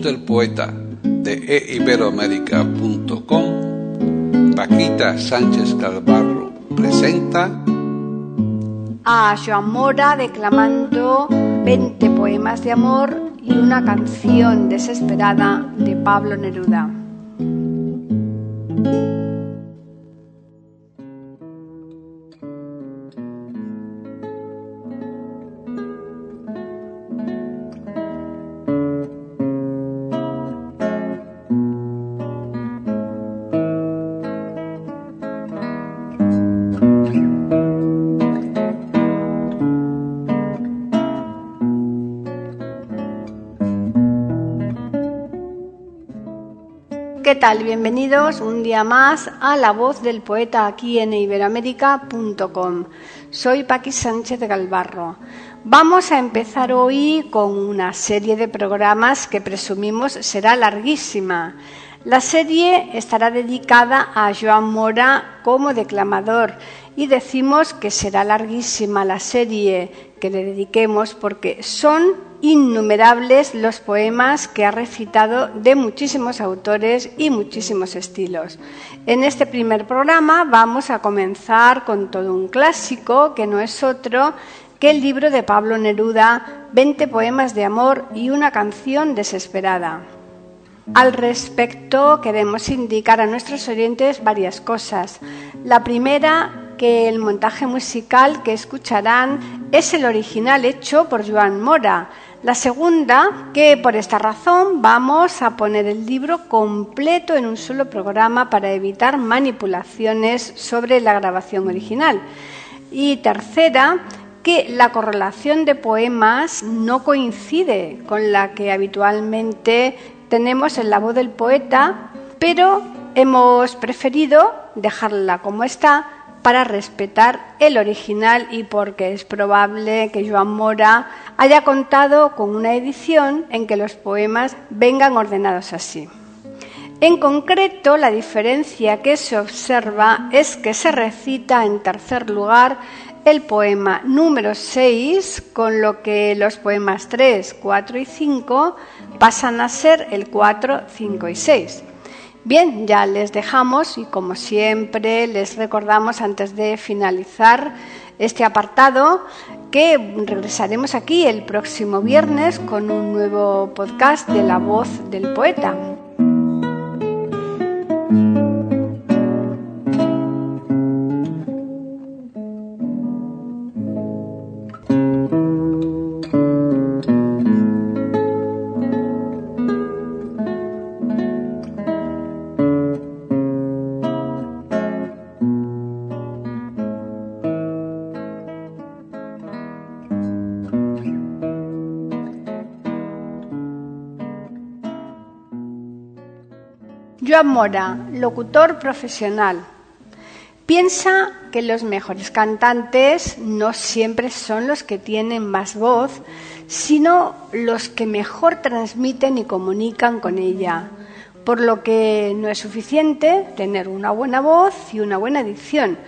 Del poeta de eiberoamérica.com, Paquita Sánchez Calvarro presenta a Joan declamando 20 poemas de amor y una canción desesperada de Pablo Neruda. Tal? Bienvenidos un día más a La Voz del Poeta aquí en iberoamérica.com. Soy Paqui Sánchez Galvarro. Vamos a empezar hoy con una serie de programas que presumimos será larguísima. La serie estará dedicada a Joan Mora como declamador y decimos que será larguísima la serie que le dediquemos porque son innumerables los poemas que ha recitado de muchísimos autores y muchísimos estilos. En este primer programa vamos a comenzar con todo un clásico que no es otro que el libro de Pablo Neruda, 20 poemas de amor y una canción desesperada. Al respecto, queremos indicar a nuestros oyentes varias cosas. La primera, que el montaje musical que escucharán es el original hecho por Joan Mora. La segunda, que por esta razón vamos a poner el libro completo en un solo programa para evitar manipulaciones sobre la grabación original. Y tercera, que la correlación de poemas no coincide con la que habitualmente tenemos en la voz del poeta, pero hemos preferido dejarla como está para respetar el original y porque es probable que Joan Mora haya contado con una edición en que los poemas vengan ordenados así. En concreto, la diferencia que se observa es que se recita en tercer lugar el poema número 6, con lo que los poemas 3, 4 y 5 pasan a ser el 4, 5 y 6. Bien, ya les dejamos y como siempre les recordamos antes de finalizar este apartado que regresaremos aquí el próximo viernes con un nuevo podcast de la voz del poeta. Mora, locutor profesional. Piensa que los mejores cantantes no siempre son los que tienen más voz, sino los que mejor transmiten y comunican con ella. Por lo que no es suficiente tener una buena voz y una buena dicción.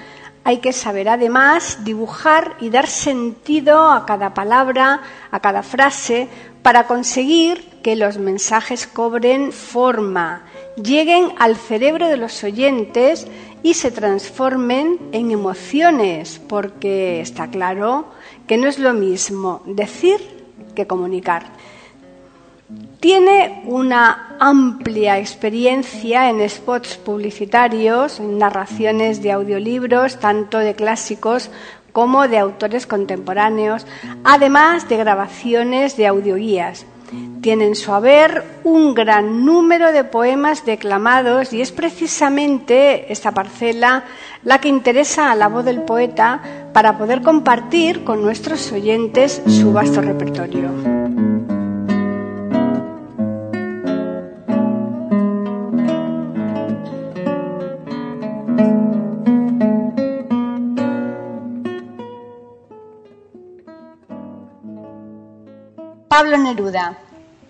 Hay que saber además dibujar y dar sentido a cada palabra, a cada frase, para conseguir que los mensajes cobren forma, lleguen al cerebro de los oyentes y se transformen en emociones, porque está claro que no es lo mismo decir que comunicar. Tiene una amplia experiencia en spots publicitarios, en narraciones de audiolibros, tanto de clásicos como de autores contemporáneos, además de grabaciones de audioguías. tiene en su haber un gran número de poemas declamados y es precisamente esta parcela la que interesa a la voz del poeta para poder compartir con nuestros oyentes su vasto repertorio. Pablo Neruda.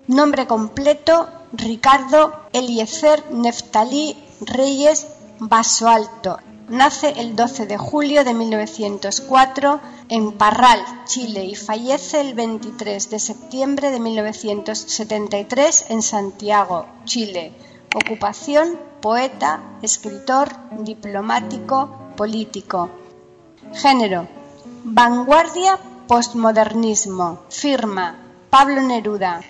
Nombre completo, Ricardo Eliezer Neftalí Reyes Vaso Alto. Nace el 12 de julio de 1904 en Parral, Chile, y fallece el 23 de septiembre de 1973 en Santiago, Chile. Ocupación, poeta, escritor, diplomático, político. Género, vanguardia, postmodernismo. Firma, Pablo Neruda.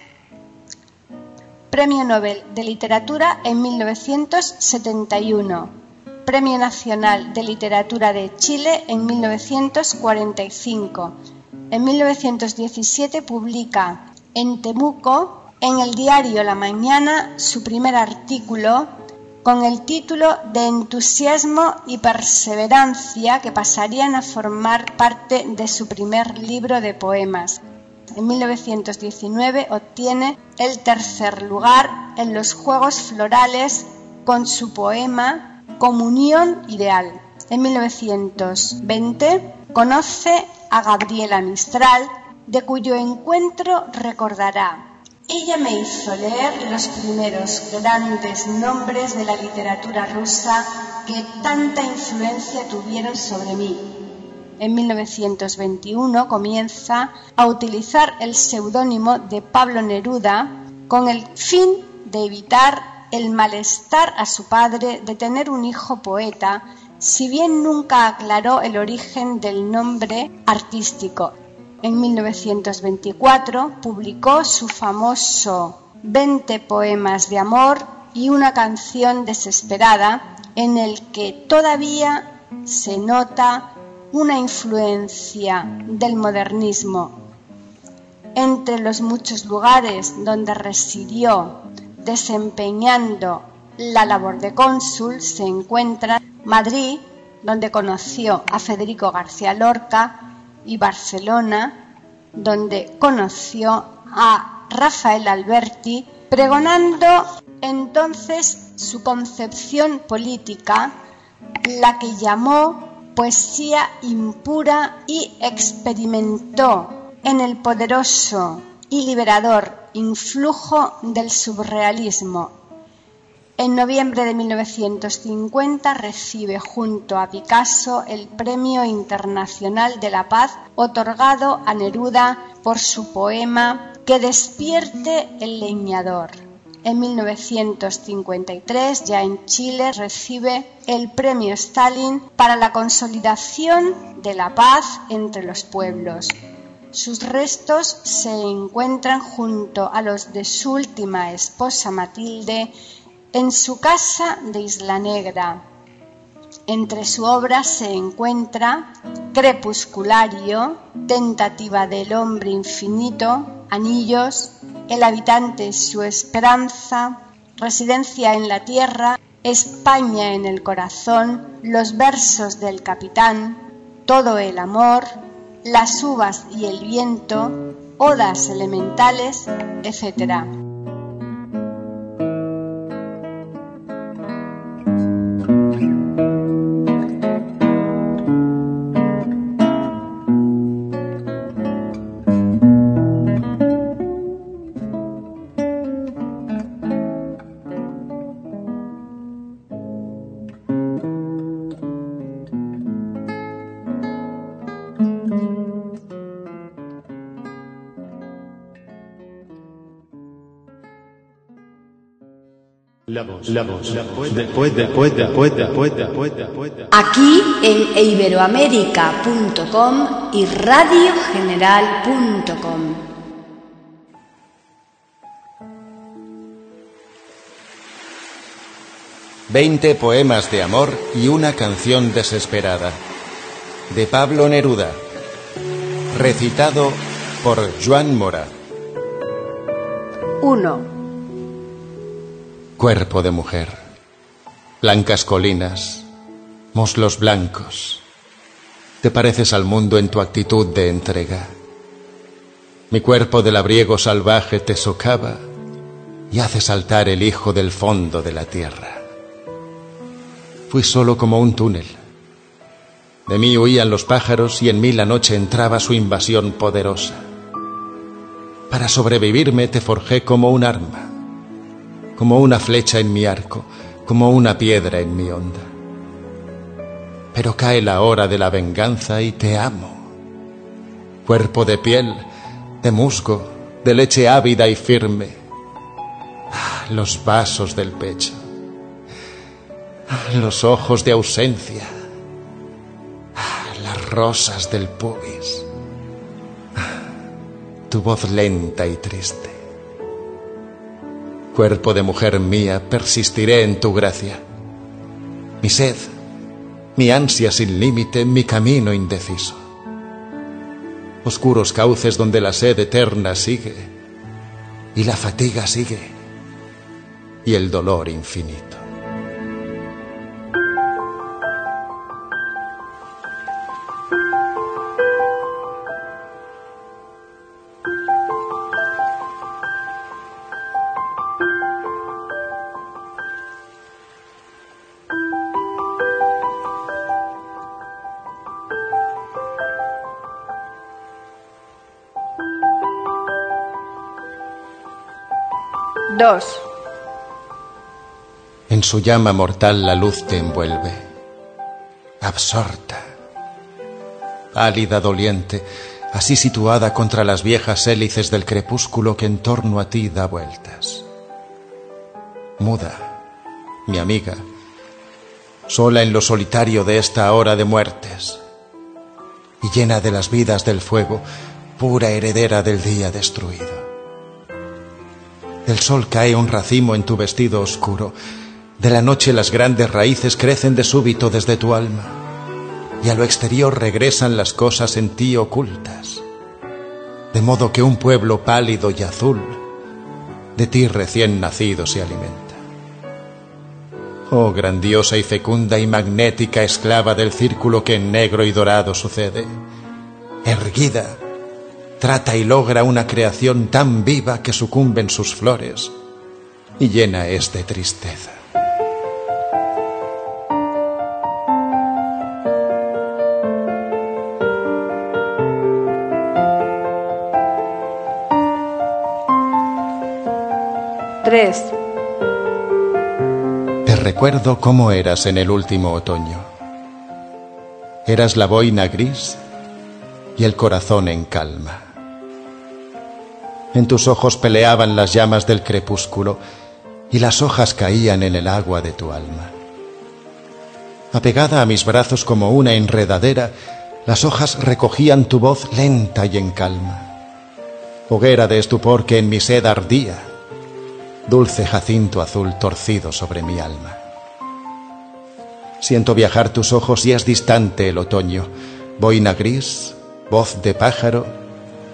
Premio Nobel de Literatura en 1971. Premio Nacional de Literatura de Chile en 1945. En 1917 publica en Temuco, en el diario La Mañana, su primer artículo con el título de Entusiasmo y Perseverancia que pasarían a formar parte de su primer libro de poemas. En 1919 obtiene el tercer lugar en los Juegos Florales con su poema Comunión Ideal. En 1920 conoce a Gabriela Mistral, de cuyo encuentro recordará. Ella me hizo leer los primeros grandes nombres de la literatura rusa que tanta influencia tuvieron sobre mí en 1921 comienza a utilizar el seudónimo de Pablo Neruda con el fin de evitar el malestar a su padre de tener un hijo poeta, si bien nunca aclaró el origen del nombre artístico. En 1924 publicó su famoso 20 poemas de amor y una canción desesperada en el que todavía se nota una influencia del modernismo. Entre los muchos lugares donde residió desempeñando la labor de cónsul se encuentra Madrid, donde conoció a Federico García Lorca, y Barcelona, donde conoció a Rafael Alberti, pregonando entonces su concepción política, la que llamó poesía impura y experimentó en el poderoso y liberador influjo del surrealismo. En noviembre de 1950 recibe junto a Picasso el Premio Internacional de la Paz otorgado a Neruda por su poema Que despierte el leñador. En 1953, ya en Chile, recibe el Premio Stalin para la consolidación de la paz entre los pueblos. Sus restos se encuentran junto a los de su última esposa Matilde en su casa de Isla Negra. Entre su obra se encuentra Crepusculario, Tentativa del Hombre Infinito, Anillos, el habitante su esperanza, residencia en la tierra, España en el corazón, los versos del capitán, todo el amor, las uvas y el viento, odas elementales, etc. Aquí en iberoamérica.com y radiogeneral.com. Veinte poemas de amor y una canción desesperada. De Pablo Neruda. Recitado por Joan Mora. 1. Cuerpo de mujer, blancas colinas, muslos blancos. Te pareces al mundo en tu actitud de entrega. Mi cuerpo de labriego salvaje te socava y hace saltar el hijo del fondo de la tierra. Fui solo como un túnel. De mí huían los pájaros y en mí la noche entraba su invasión poderosa. Para sobrevivirme te forjé como un arma, como una flecha en mi arco, como una piedra en mi onda. Pero cae la hora de la venganza y te amo. Cuerpo de piel, de musgo, de leche ávida y firme. Ah, los vasos del pecho. Ah, los ojos de ausencia. Ah, las rosas del pubis tu voz lenta y triste. Cuerpo de mujer mía, persistiré en tu gracia. Mi sed, mi ansia sin límite, mi camino indeciso. Oscuros cauces donde la sed eterna sigue y la fatiga sigue y el dolor infinito. En su llama mortal la luz te envuelve, absorta, pálida, doliente, así situada contra las viejas hélices del crepúsculo que en torno a ti da vueltas. Muda, mi amiga, sola en lo solitario de esta hora de muertes, y llena de las vidas del fuego, pura heredera del día destruido. Del sol cae un racimo en tu vestido oscuro. De la noche las grandes raíces crecen de súbito desde tu alma. Y a lo exterior regresan las cosas en ti ocultas. De modo que un pueblo pálido y azul de ti recién nacido se alimenta. Oh grandiosa y fecunda y magnética esclava del círculo que en negro y dorado sucede. Erguida, trata y logra una creación tan viva que sucumben sus flores y llena es de tristeza. Tres. Te recuerdo cómo eras en el último otoño. Eras la boina gris y el corazón en calma. En tus ojos peleaban las llamas del crepúsculo y las hojas caían en el agua de tu alma. Apegada a mis brazos como una enredadera, las hojas recogían tu voz lenta y en calma. Hoguera de estupor que en mi sed ardía, dulce jacinto azul torcido sobre mi alma. Siento viajar tus ojos y es distante el otoño, boina gris, voz de pájaro,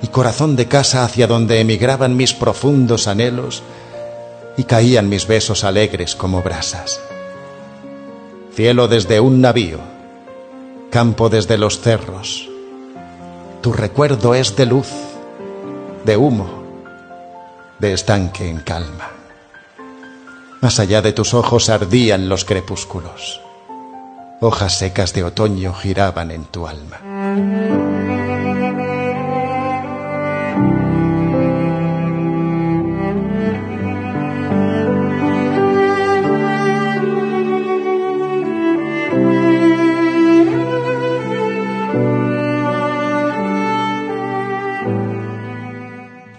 y corazón de casa hacia donde emigraban mis profundos anhelos y caían mis besos alegres como brasas. Cielo desde un navío, campo desde los cerros. Tu recuerdo es de luz, de humo, de estanque en calma. Más allá de tus ojos ardían los crepúsculos. Hojas secas de otoño giraban en tu alma.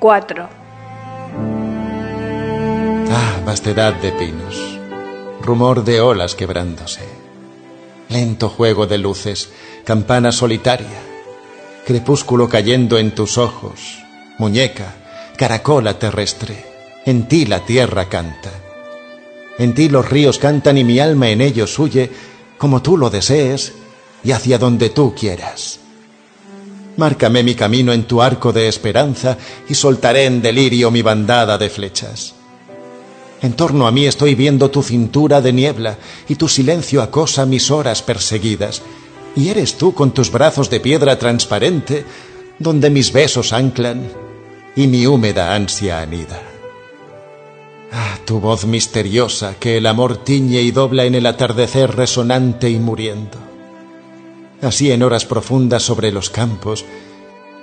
Cuatro. Ah, vastedad de pinos, rumor de olas quebrándose, lento juego de luces, campana solitaria, crepúsculo cayendo en tus ojos, muñeca, caracola terrestre, en ti la tierra canta. En ti los ríos cantan y mi alma en ellos huye como tú lo desees y hacia donde tú quieras. Márcame mi camino en tu arco de esperanza y soltaré en delirio mi bandada de flechas. En torno a mí estoy viendo tu cintura de niebla y tu silencio acosa mis horas perseguidas. Y eres tú con tus brazos de piedra transparente donde mis besos anclan y mi húmeda ansia anida. Ah, tu voz misteriosa que el amor tiñe y dobla en el atardecer resonante y muriendo. Así en horas profundas sobre los campos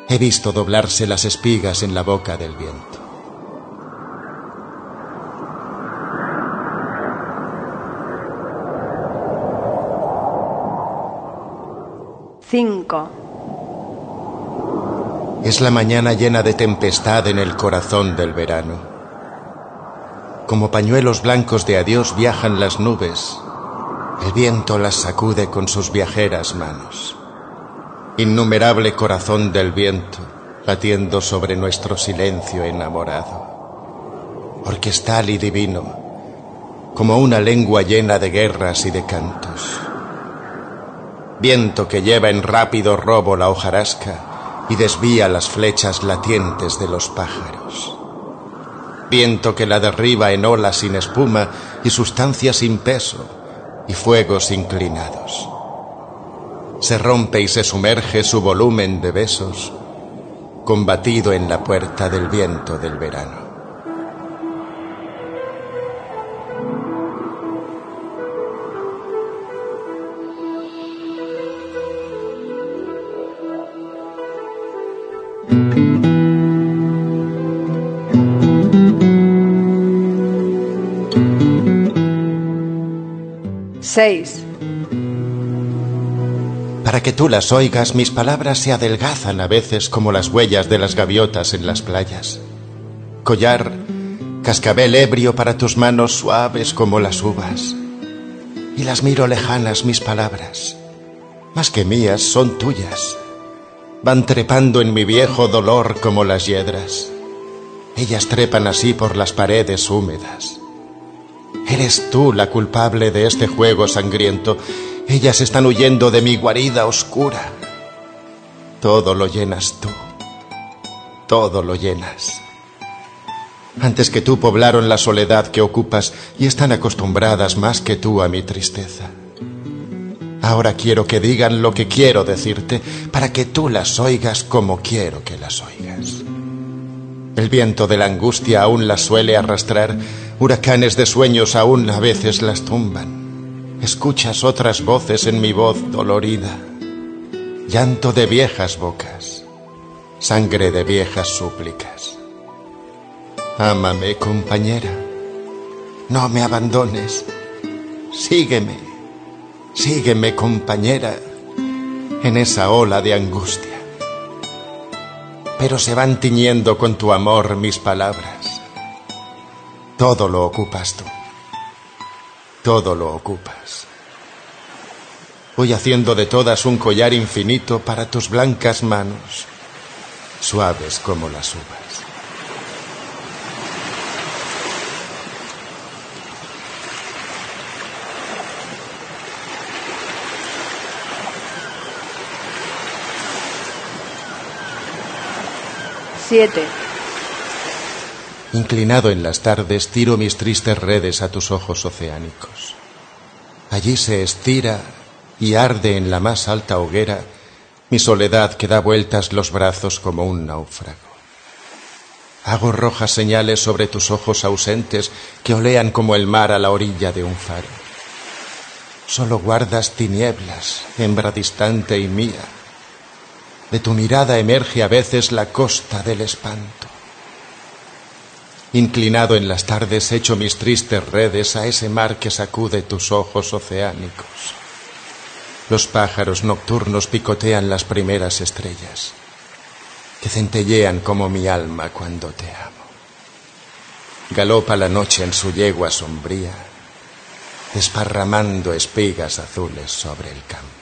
he visto doblarse las espigas en la boca del viento. Cinco. Es la mañana llena de tempestad en el corazón del verano. Como pañuelos blancos de adiós viajan las nubes. El viento las sacude con sus viajeras manos. Innumerable corazón del viento, latiendo sobre nuestro silencio enamorado. Orquestal y divino, como una lengua llena de guerras y de cantos. Viento que lleva en rápido robo la hojarasca y desvía las flechas latientes de los pájaros. Viento que la derriba en olas sin espuma y sustancia sin peso y fuegos inclinados. Se rompe y se sumerge su volumen de besos, combatido en la puerta del viento del verano. Para que tú las oigas, mis palabras se adelgazan a veces como las huellas de las gaviotas en las playas. Collar, cascabel ebrio para tus manos suaves como las uvas. Y las miro lejanas mis palabras, más que mías son tuyas. Van trepando en mi viejo dolor como las hiedras. Ellas trepan así por las paredes húmedas. Eres tú la culpable de este juego sangriento ellas están huyendo de mi guarida oscura. Todo lo llenas tú. Todo lo llenas. Antes que tú poblaron la soledad que ocupas y están acostumbradas más que tú a mi tristeza. Ahora quiero que digan lo que quiero decirte para que tú las oigas como quiero que las oigas. El viento de la angustia aún las suele arrastrar, huracanes de sueños aún a veces las tumban. Escuchas otras voces en mi voz dolorida, llanto de viejas bocas, sangre de viejas súplicas. Ámame, compañera, no me abandones, sígueme, sígueme, compañera, en esa ola de angustia. Pero se van tiñendo con tu amor mis palabras. Todo lo ocupas tú todo lo ocupas. Voy haciendo de todas un collar infinito para tus blancas manos, suaves como las uvas. Siete. Inclinado en las tardes, tiro mis tristes redes a tus ojos oceánicos. Allí se estira y arde en la más alta hoguera mi soledad que da vueltas los brazos como un náufrago. Hago rojas señales sobre tus ojos ausentes que olean como el mar a la orilla de un faro. Solo guardas tinieblas, hembra distante y mía. De tu mirada emerge a veces la costa del espanto. Inclinado en las tardes echo mis tristes redes a ese mar que sacude tus ojos oceánicos. Los pájaros nocturnos picotean las primeras estrellas, que centellean como mi alma cuando te amo. Galopa la noche en su yegua sombría, desparramando espigas azules sobre el campo.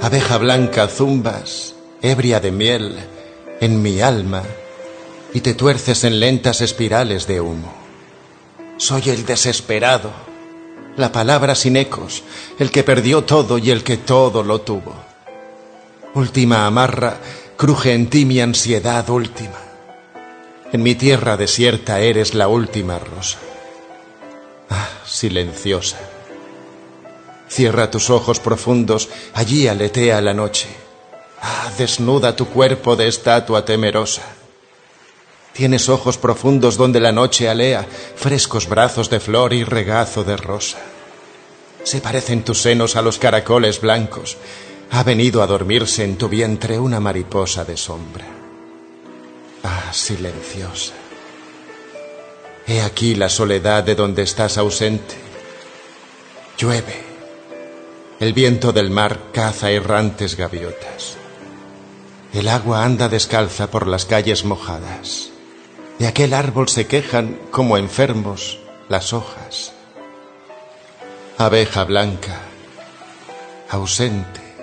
Abeja blanca zumbas, ebria de miel, en mi alma, y te tuerces en lentas espirales de humo. Soy el desesperado, la palabra sin ecos, el que perdió todo y el que todo lo tuvo. Última amarra, cruje en ti mi ansiedad última. En mi tierra desierta eres la última rosa. Ah, silenciosa. Cierra tus ojos profundos, allí aletea la noche. Ah, desnuda tu cuerpo de estatua temerosa. Tienes ojos profundos donde la noche alea, frescos brazos de flor y regazo de rosa. Se parecen tus senos a los caracoles blancos. Ha venido a dormirse en tu vientre una mariposa de sombra. Ah, silenciosa. He aquí la soledad de donde estás ausente. Llueve. El viento del mar caza errantes gaviotas. El agua anda descalza por las calles mojadas. De aquel árbol se quejan como enfermos las hojas. Abeja blanca, ausente,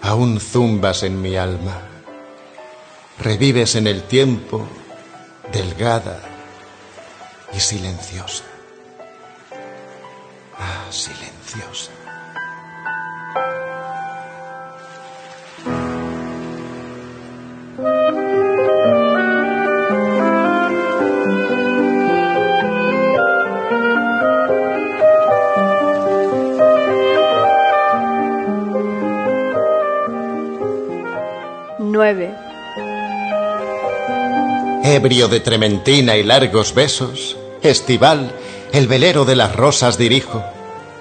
aún zumbas en mi alma. Revives en el tiempo, delgada y silenciosa. Ah, silenciosa. Ebrio de trementina y largos besos, estival, el velero de las rosas dirijo,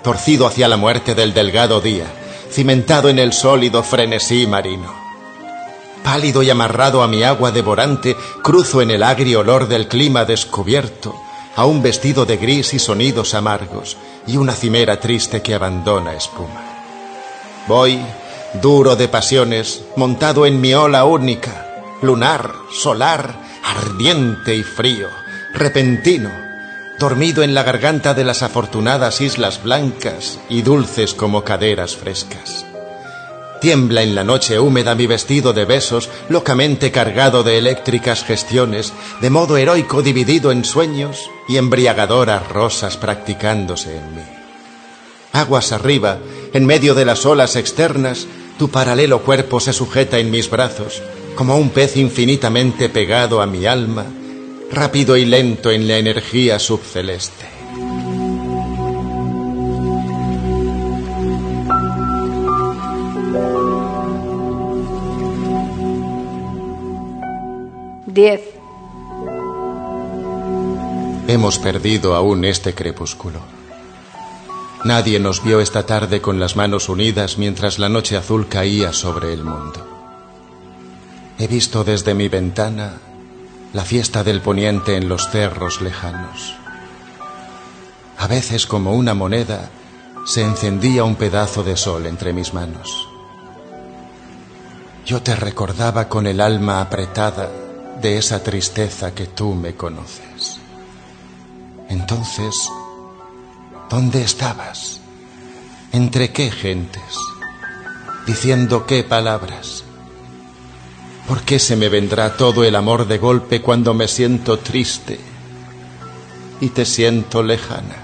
torcido hacia la muerte del delgado día, cimentado en el sólido frenesí marino. Pálido y amarrado a mi agua devorante, cruzo en el agrio olor del clima descubierto, a un vestido de gris y sonidos amargos, y una cimera triste que abandona espuma. Voy, duro de pasiones, montado en mi ola única, lunar, solar, ardiente y frío, repentino, dormido en la garganta de las afortunadas islas blancas y dulces como caderas frescas. Tiembla en la noche húmeda mi vestido de besos, locamente cargado de eléctricas gestiones, de modo heroico dividido en sueños y embriagadoras rosas practicándose en mí. Aguas arriba, en medio de las olas externas, tu paralelo cuerpo se sujeta en mis brazos, como un pez infinitamente pegado a mi alma, rápido y lento en la energía subceleste. Diez. Hemos perdido aún este crepúsculo. Nadie nos vio esta tarde con las manos unidas mientras la noche azul caía sobre el mundo. He visto desde mi ventana la fiesta del poniente en los cerros lejanos. A veces como una moneda se encendía un pedazo de sol entre mis manos. Yo te recordaba con el alma apretada de esa tristeza que tú me conoces. Entonces ¿Dónde estabas? ¿Entre qué gentes? ¿Diciendo qué palabras? ¿Por qué se me vendrá todo el amor de golpe cuando me siento triste y te siento lejana?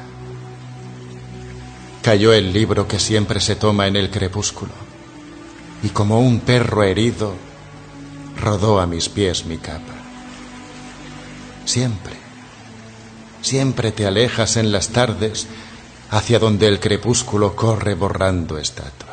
Cayó el libro que siempre se toma en el crepúsculo y como un perro herido rodó a mis pies mi capa. Siempre, siempre te alejas en las tardes hacia donde el crepúsculo corre borrando estatuas.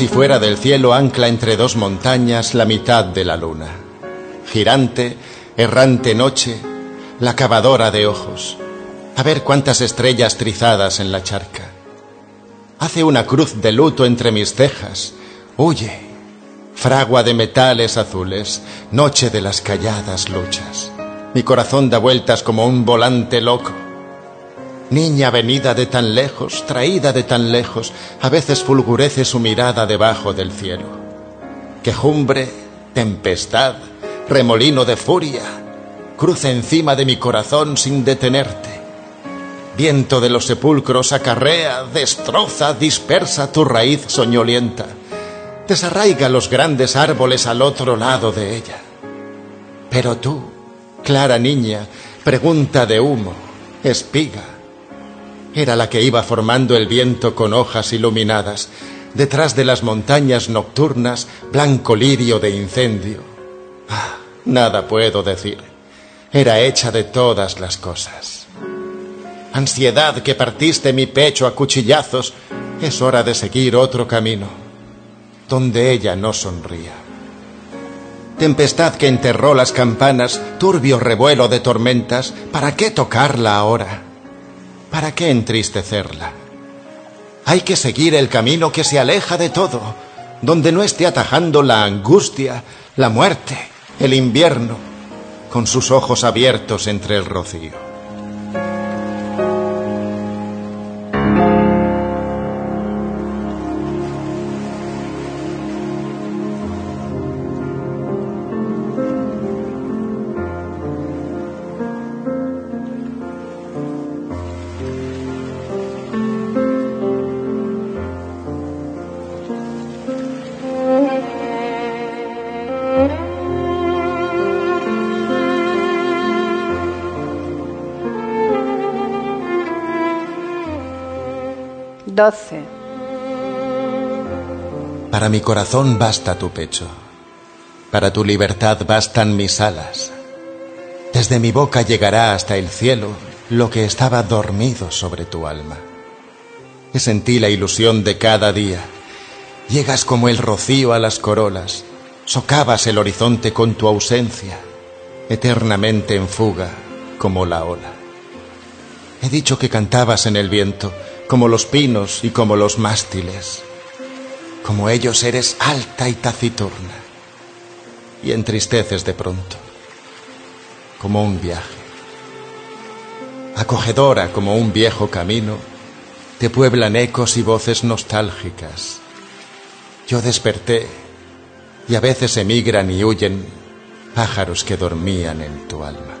Casi fuera del cielo ancla entre dos montañas la mitad de la luna. Girante, errante noche, la cavadora de ojos. A ver cuántas estrellas trizadas en la charca. Hace una cruz de luto entre mis cejas, Huye, fragua de metales azules, noche de las calladas luchas. Mi corazón da vueltas como un volante loco. Niña venida de tan lejos, traída de tan lejos, a veces fulgurece su mirada debajo del cielo. Quejumbre, tempestad, remolino de furia, cruce encima de mi corazón sin detenerte. Viento de los sepulcros acarrea, destroza, dispersa tu raíz soñolienta. Desarraiga los grandes árboles al otro lado de ella. Pero tú, clara niña, pregunta de humo, espiga, era la que iba formando el viento con hojas iluminadas, detrás de las montañas nocturnas, blanco lirio de incendio. Ah, nada puedo decir. Era hecha de todas las cosas. Ansiedad que partiste mi pecho a cuchillazos, es hora de seguir otro camino, donde ella no sonría. Tempestad que enterró las campanas, turbio revuelo de tormentas, ¿para qué tocarla ahora? ¿Para qué entristecerla? Hay que seguir el camino que se aleja de todo, donde no esté atajando la angustia, la muerte, el invierno, con sus ojos abiertos entre el rocío. Para mi corazón basta tu pecho, para tu libertad bastan mis alas. Desde mi boca llegará hasta el cielo lo que estaba dormido sobre tu alma. Es en ti la ilusión de cada día. Llegas como el rocío a las corolas, socavas el horizonte con tu ausencia, eternamente en fuga como la ola. He dicho que cantabas en el viento, como los pinos y como los mástiles. Como ellos eres alta y taciturna, y entristeces de pronto, como un viaje. Acogedora como un viejo camino, te pueblan ecos y voces nostálgicas. Yo desperté, y a veces emigran y huyen pájaros que dormían en tu alma.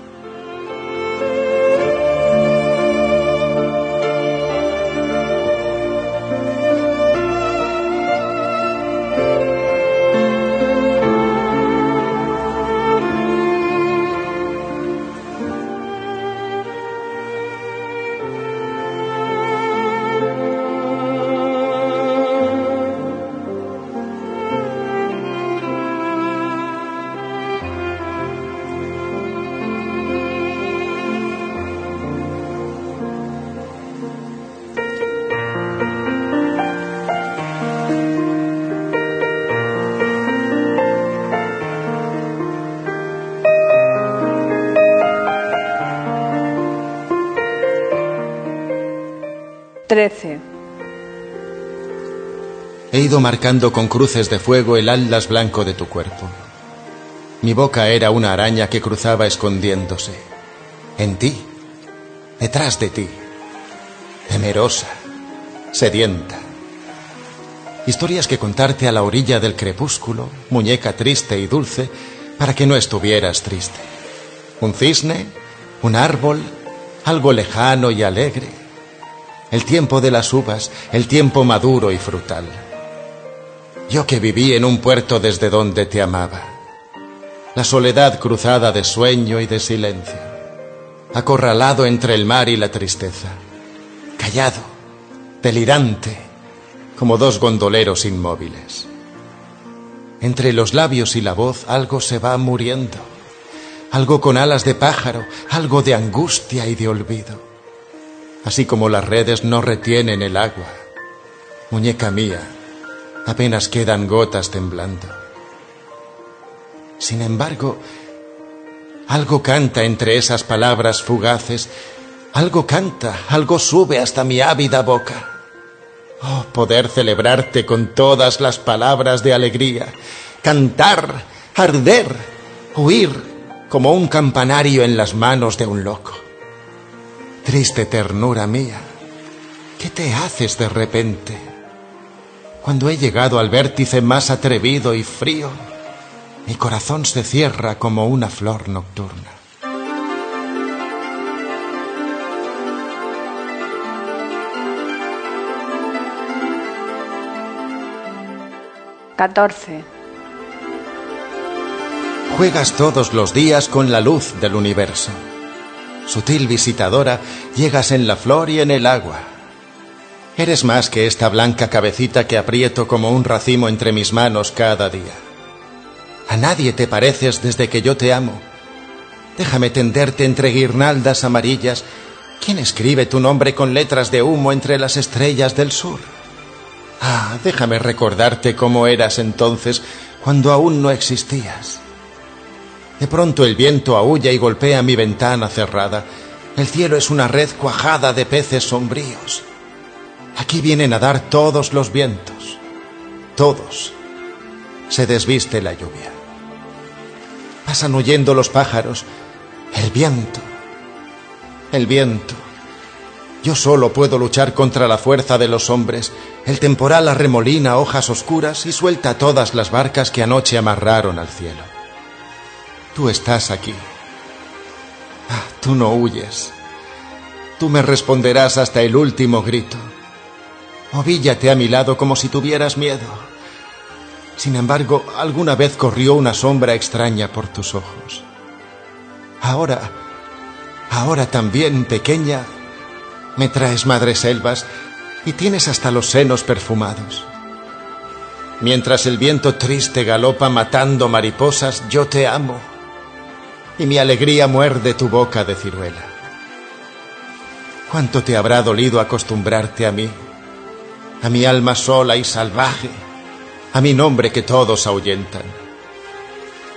He ido marcando con cruces de fuego el atlas blanco de tu cuerpo. Mi boca era una araña que cruzaba escondiéndose. En ti, detrás de ti, temerosa, sedienta. Historias que contarte a la orilla del crepúsculo, muñeca triste y dulce, para que no estuvieras triste. Un cisne, un árbol, algo lejano y alegre, el tiempo de las uvas, el tiempo maduro y frutal. Yo que viví en un puerto desde donde te amaba, la soledad cruzada de sueño y de silencio, acorralado entre el mar y la tristeza, callado, delirante, como dos gondoleros inmóviles. Entre los labios y la voz algo se va muriendo, algo con alas de pájaro, algo de angustia y de olvido así como las redes no retienen el agua. Muñeca mía, apenas quedan gotas temblando. Sin embargo, algo canta entre esas palabras fugaces, algo canta, algo sube hasta mi ávida boca. Oh, poder celebrarte con todas las palabras de alegría, cantar, arder, huir como un campanario en las manos de un loco. Triste ternura mía, ¿qué te haces de repente? Cuando he llegado al vértice más atrevido y frío, mi corazón se cierra como una flor nocturna. 14. Juegas todos los días con la luz del universo. Sutil visitadora, llegas en la flor y en el agua. Eres más que esta blanca cabecita que aprieto como un racimo entre mis manos cada día. A nadie te pareces desde que yo te amo. Déjame tenderte entre guirnaldas amarillas. ¿Quién escribe tu nombre con letras de humo entre las estrellas del sur? Ah, déjame recordarte cómo eras entonces, cuando aún no existías. De pronto el viento aúlla y golpea mi ventana cerrada. El cielo es una red cuajada de peces sombríos. Aquí vienen a dar todos los vientos. Todos. Se desviste la lluvia. Pasan huyendo los pájaros. El viento. El viento. Yo solo puedo luchar contra la fuerza de los hombres. El temporal arremolina hojas oscuras y suelta todas las barcas que anoche amarraron al cielo. Tú estás aquí. Ah, tú no huyes. Tú me responderás hasta el último grito. Ovíllate a mi lado como si tuvieras miedo. Sin embargo, alguna vez corrió una sombra extraña por tus ojos. Ahora, ahora también pequeña, me traes madres selvas y tienes hasta los senos perfumados. Mientras el viento triste galopa matando mariposas, yo te amo y mi alegría muerde tu boca de ciruela. ¿Cuánto te habrá dolido acostumbrarte a mí, a mi alma sola y salvaje, a mi nombre que todos ahuyentan?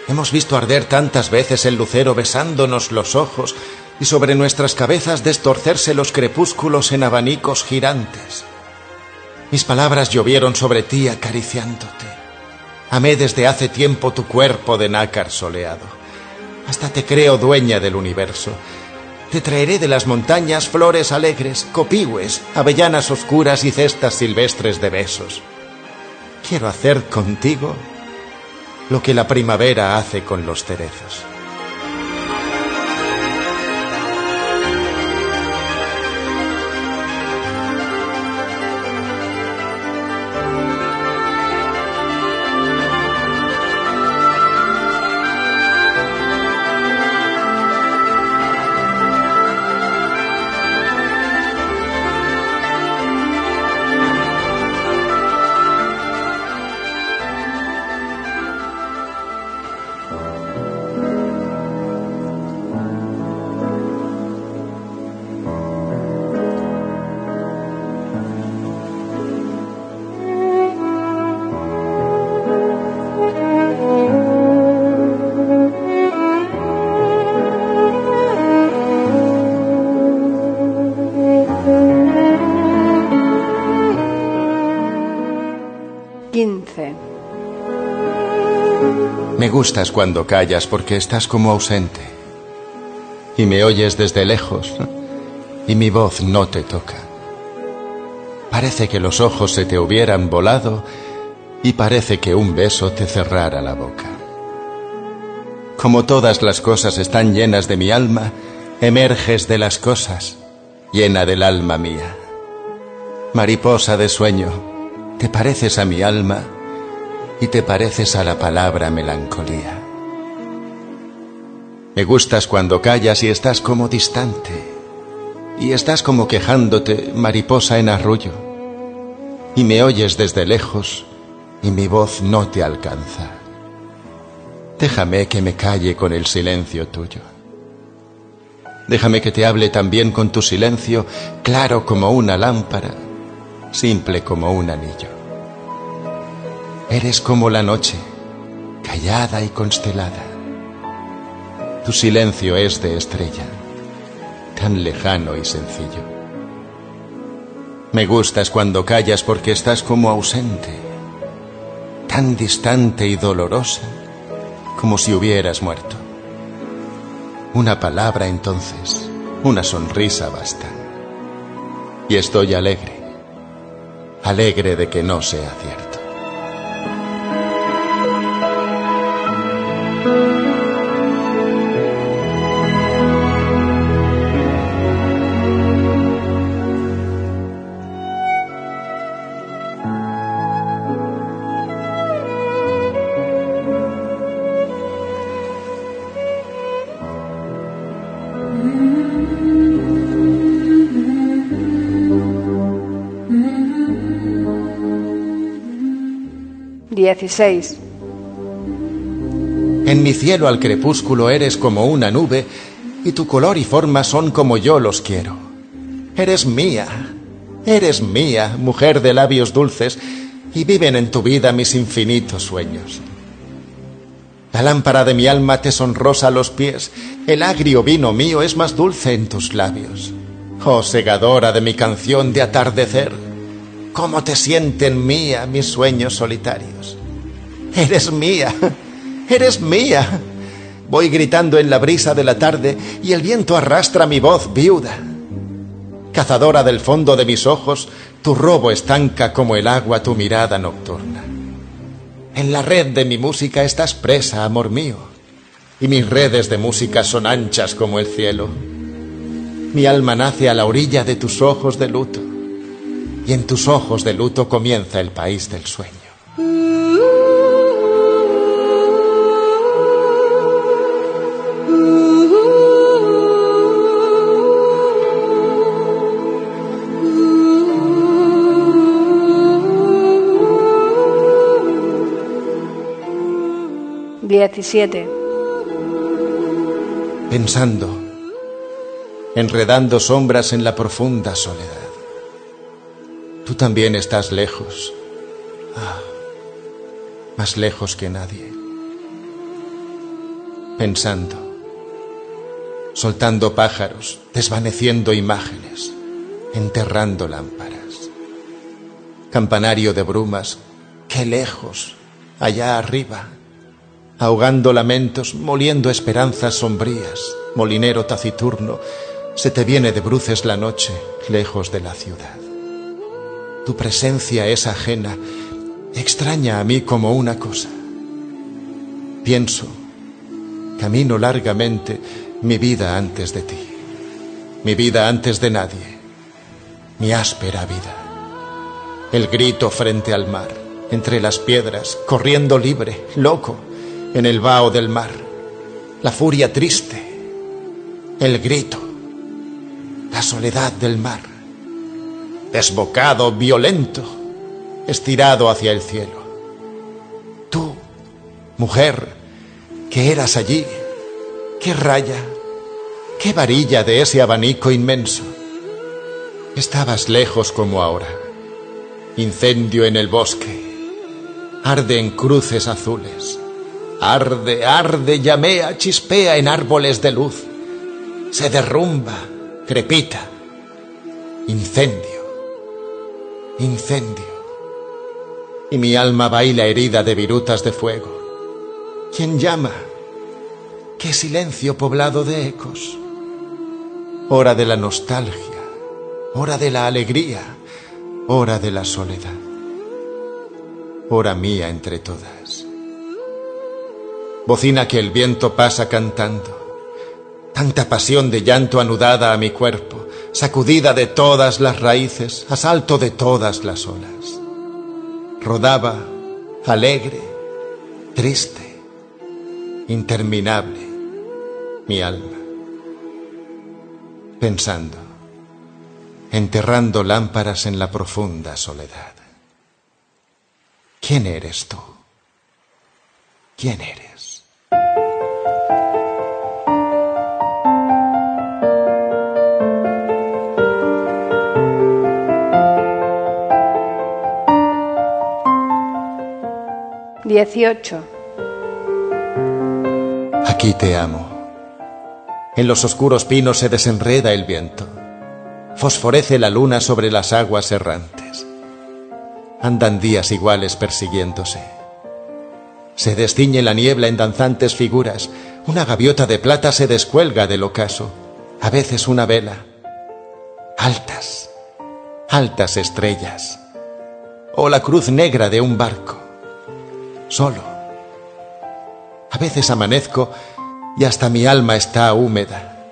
Hemos visto arder tantas veces el lucero besándonos los ojos y sobre nuestras cabezas destorcerse los crepúsculos en abanicos girantes. Mis palabras llovieron sobre ti acariciándote. Amé desde hace tiempo tu cuerpo de nácar soleado. Hasta te creo dueña del universo. Te traeré de las montañas flores alegres, copigües, avellanas oscuras y cestas silvestres de besos. Quiero hacer contigo lo que la primavera hace con los cerezos. Me gustas cuando callas porque estás como ausente. Y me oyes desde lejos y mi voz no te toca. Parece que los ojos se te hubieran volado y parece que un beso te cerrara la boca. Como todas las cosas están llenas de mi alma, emerges de las cosas, llena del alma mía. Mariposa de sueño, te pareces a mi alma y te pareces a la palabra melancolía. Me gustas cuando callas y estás como distante, y estás como quejándote, mariposa en arrullo, y me oyes desde lejos y mi voz no te alcanza. Déjame que me calle con el silencio tuyo. Déjame que te hable también con tu silencio, claro como una lámpara, simple como un anillo. Eres como la noche, callada y constelada. Tu silencio es de estrella, tan lejano y sencillo. Me gustas cuando callas porque estás como ausente, tan distante y dolorosa como si hubieras muerto. Una palabra entonces, una sonrisa basta. Y estoy alegre, alegre de que no sea cierto. 16. En mi cielo al crepúsculo eres como una nube y tu color y forma son como yo los quiero. Eres mía, eres mía, mujer de labios dulces, y viven en tu vida mis infinitos sueños. La lámpara de mi alma te sonrosa los pies, el agrio vino mío es más dulce en tus labios. Oh segadora de mi canción de atardecer, cómo te sienten mía mis sueños solitarios. Eres mía, eres mía. Voy gritando en la brisa de la tarde y el viento arrastra mi voz viuda. Cazadora del fondo de mis ojos, tu robo estanca como el agua tu mirada nocturna. En la red de mi música estás presa, amor mío, y mis redes de música son anchas como el cielo. Mi alma nace a la orilla de tus ojos de luto, y en tus ojos de luto comienza el país del sueño. 17. Pensando, enredando sombras en la profunda soledad. Tú también estás lejos. Ah, más lejos que nadie. Pensando, soltando pájaros, desvaneciendo imágenes, enterrando lámparas. Campanario de brumas, qué lejos, allá arriba ahogando lamentos, moliendo esperanzas sombrías, molinero taciturno, se te viene de bruces la noche, lejos de la ciudad. Tu presencia es ajena, extraña a mí como una cosa. Pienso, camino largamente mi vida antes de ti, mi vida antes de nadie, mi áspera vida. El grito frente al mar, entre las piedras, corriendo libre, loco, en el vaho del mar, la furia triste, el grito, la soledad del mar, desbocado, violento, estirado hacia el cielo. Tú, mujer, que eras allí, qué raya, qué varilla de ese abanico inmenso. Estabas lejos como ahora, incendio en el bosque, arde en cruces azules Arde, arde, llamea, chispea en árboles de luz. Se derrumba, crepita. Incendio, incendio. Y mi alma baila herida de virutas de fuego. ¿Quién llama? ¿Qué silencio poblado de ecos? Hora de la nostalgia, hora de la alegría, hora de la soledad. Hora mía entre todas bocina que el viento pasa cantando. Tanta pasión de llanto anudada a mi cuerpo, sacudida de todas las raíces, asalto de todas las olas. Rodaba, alegre, triste, interminable, mi alma. Pensando, enterrando lámparas en la profunda soledad. ¿Quién eres tú? ¿Quién eres? 18. Aquí te amo. En los oscuros pinos se desenreda el viento. Fosforece la luna sobre las aguas errantes. Andan días iguales persiguiéndose. Se desciñe la niebla en danzantes figuras. Una gaviota de plata se descuelga del ocaso. A veces una vela. Altas, altas estrellas. O la cruz negra de un barco. Solo. A veces amanezco y hasta mi alma está húmeda.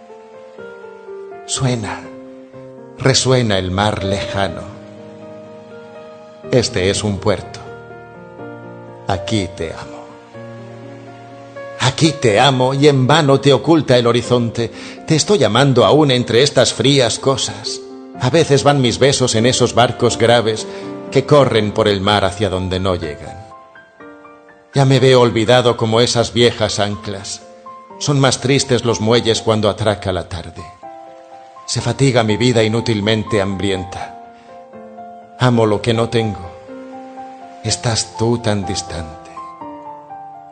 Suena, resuena el mar lejano. Este es un puerto. Aquí te amo. Aquí te amo y en vano te oculta el horizonte. Te estoy llamando aún entre estas frías cosas. A veces van mis besos en esos barcos graves que corren por el mar hacia donde no llegan. Ya me veo olvidado como esas viejas anclas. Son más tristes los muelles cuando atraca la tarde. Se fatiga mi vida inútilmente hambrienta. Amo lo que no tengo. Estás tú tan distante.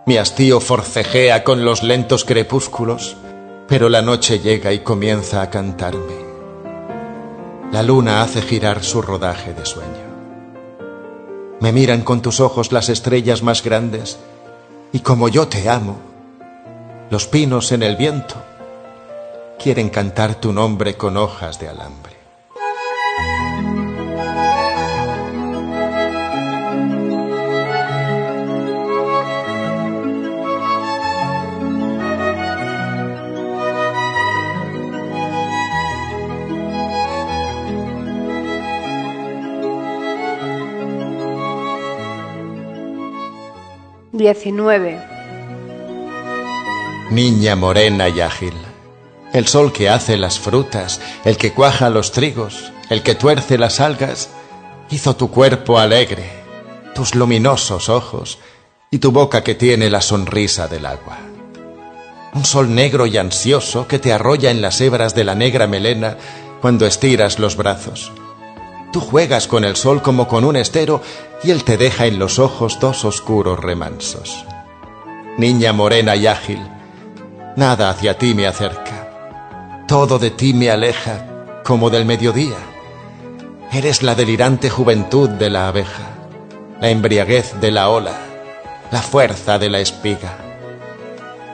Mi hastío forcejea con los lentos crepúsculos, pero la noche llega y comienza a cantarme. La luna hace girar su rodaje de sueño. Me miran con tus ojos las estrellas más grandes, y como yo te amo, los pinos en el viento quieren cantar tu nombre con hojas de alambre. 19. Niña morena y ágil, el sol que hace las frutas, el que cuaja los trigos, el que tuerce las algas, hizo tu cuerpo alegre, tus luminosos ojos y tu boca que tiene la sonrisa del agua. Un sol negro y ansioso que te arrolla en las hebras de la negra melena cuando estiras los brazos Tú juegas con el sol como con un estero y él te deja en los ojos dos oscuros remansos. Niña morena y ágil, nada hacia ti me acerca, todo de ti me aleja como del mediodía. Eres la delirante juventud de la abeja, la embriaguez de la ola, la fuerza de la espiga.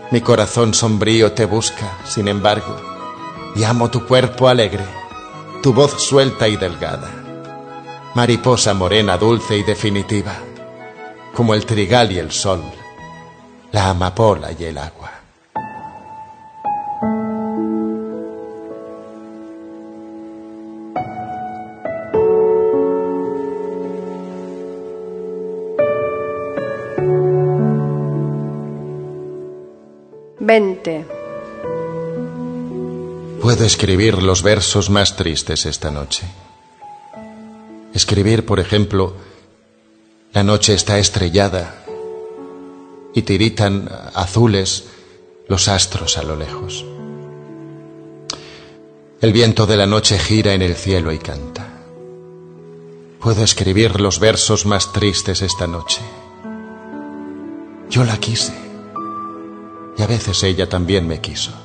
Mi corazón sombrío te busca, sin embargo, y amo tu cuerpo alegre, tu voz suelta y delgada mariposa morena dulce y definitiva, como el trigal y el sol, la amapola y el agua. Puedo escribir los versos más tristes esta noche. Escribir, por ejemplo, la noche está estrellada y tiritan azules los astros a lo lejos. El viento de la noche gira en el cielo y canta. Puedo escribir los versos más tristes esta noche. Yo la quise y a veces ella también me quiso.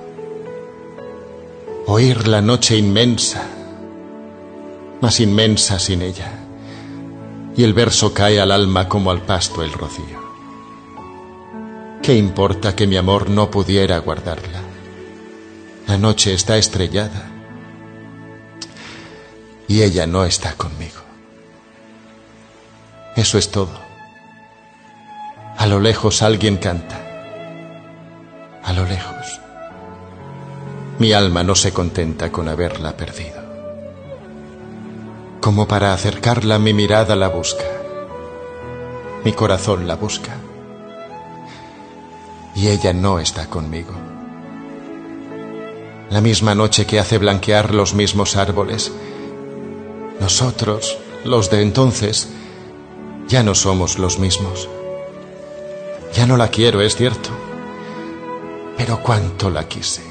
oír la noche inmensa, más inmensa sin ella, y el verso cae al alma como al pasto el rocío. ¿Qué importa que mi amor no pudiera guardarla? La noche está estrellada y ella no está conmigo. Eso es todo. A lo lejos alguien canta. A lo lejos. Mi alma no se contenta con haberla perdido. Como para acercarla mi mirada la busca. Mi corazón la busca. Y ella no está conmigo. La misma noche que hace blanquear los mismos árboles, Nosotros, los de entonces, ya no somos los mismos. Ya no la quiero, es cierto, pero cuánto la quise.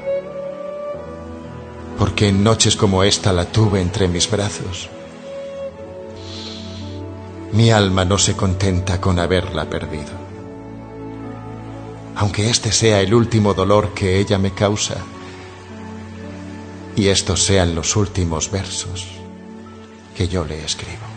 Porque en noches como esta la tuve entre mis brazos. Mi alma no se contenta con haberla perdido. Aunque este sea el último dolor que ella me causa y estos sean los últimos versos que yo le escribo.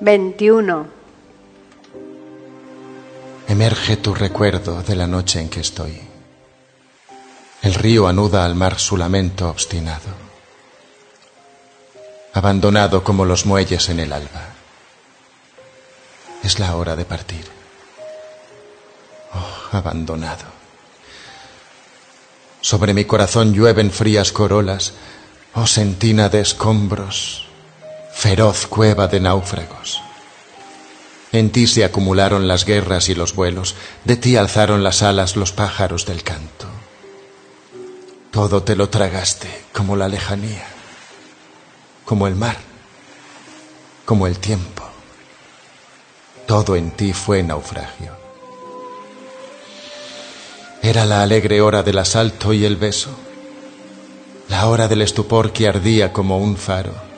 21. Emerge tu recuerdo de la noche en que estoy. El río anuda al mar su lamento obstinado, abandonado como los muelles en el alba. Es la hora de partir. Oh, abandonado. Sobre mi corazón llueven frías corolas, oh sentina de escombros, feroz cueva de náufragos. En ti se acumularon las guerras y los vuelos, de ti alzaron las alas los pájaros del canto. Todo te lo tragaste como la lejanía, como el mar, como el tiempo. Todo en ti fue naufragio. Era la alegre hora del asalto y el beso, la hora del estupor que ardía como un faro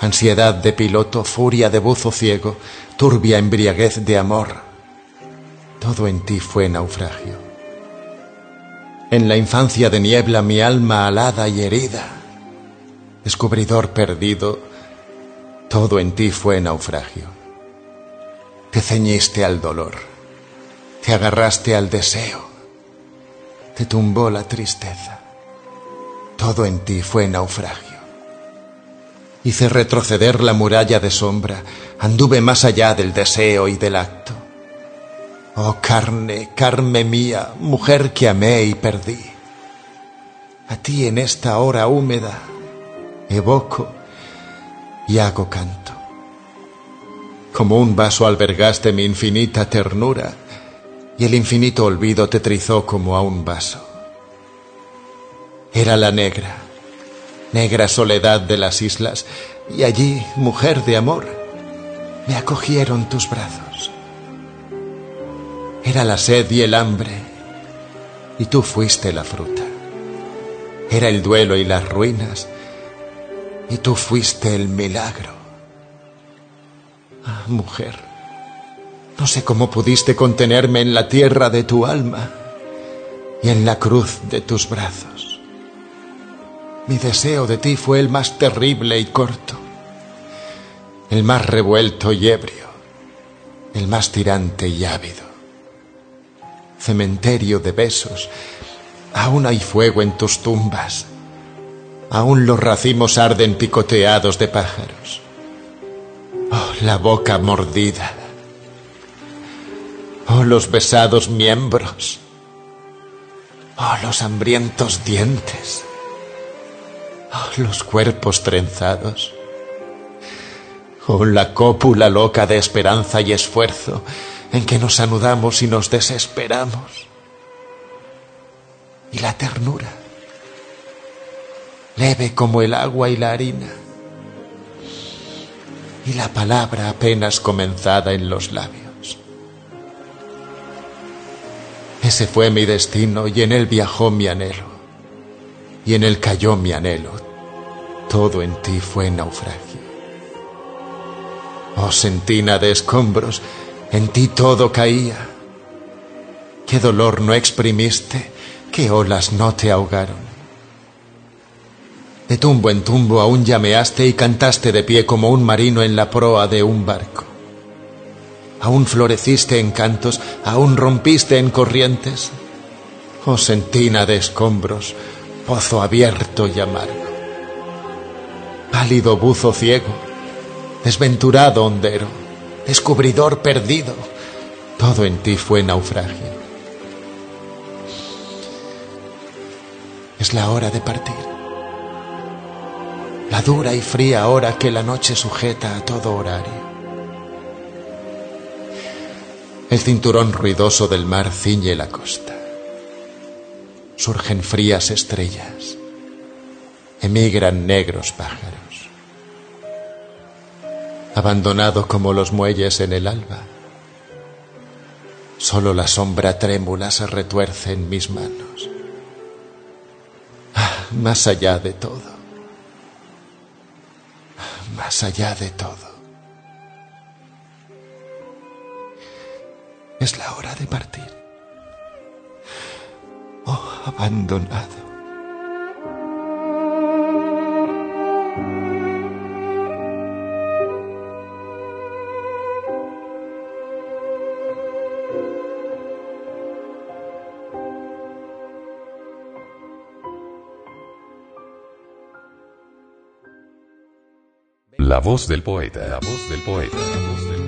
ansiedad de piloto, furia de buzo ciego, turbia embriaguez de amor. Todo en ti fue naufragio. En la infancia de niebla mi alma alada y herida, descubridor perdido, todo en ti fue naufragio. Te ceñiste al dolor, te agarraste al deseo, te tumbó la tristeza. Todo en ti fue naufragio. Hice retroceder la muralla de sombra, anduve más allá del deseo y del acto. Oh carne, carne mía, mujer que amé y perdí. A ti en esta hora húmeda evoco y hago canto. Como un vaso albergaste mi infinita ternura y el infinito olvido te trizó como a un vaso. Era la negra negra soledad de las islas, y allí, mujer de amor, me acogieron tus brazos. Era la sed y el hambre, y tú fuiste la fruta. Era el duelo y las ruinas, y tú fuiste el milagro. Ah, mujer, no sé cómo pudiste contenerme en la tierra de tu alma y en la cruz de tus brazos. Mi deseo de ti fue el más terrible y corto, el más revuelto y ebrio, el más tirante y ávido. Cementerio de besos, aún hay fuego en tus tumbas, aún los racimos arden picoteados de pájaros. Oh, la boca mordida. Oh, los besados miembros. Oh, los hambrientos dientes. Los cuerpos trenzados. Oh, la cópula loca de esperanza y esfuerzo en que nos anudamos y nos desesperamos. Y la ternura, leve como el agua y la harina. Y la palabra apenas comenzada en los labios. Ese fue mi destino y en él viajó mi anhelo. Y en él cayó mi anhelo. Todo en ti fue naufragio. Oh sentina de escombros, en ti todo caía. Qué dolor no exprimiste, qué olas no te ahogaron. De tumbo en tumbo aún llameaste y cantaste de pie como un marino en la proa de un barco. Aún floreciste en cantos, aún rompiste en corrientes. Oh sentina de escombros, pozo abierto y amargo. Pálido buzo ciego, desventurado hondero, descubridor perdido, todo en ti fue naufragio. Es la hora de partir. La dura y fría hora que la noche sujeta a todo horario. El cinturón ruidoso del mar ciñe la costa. Surgen frías estrellas. Emigran negros pájaros. Abandonado como los muelles en el alba. Solo la sombra trémula se retuerce en mis manos. Ah, más allá de todo. Más allá de todo. Abandonado. La voz la voz del poeta, la voz del poeta.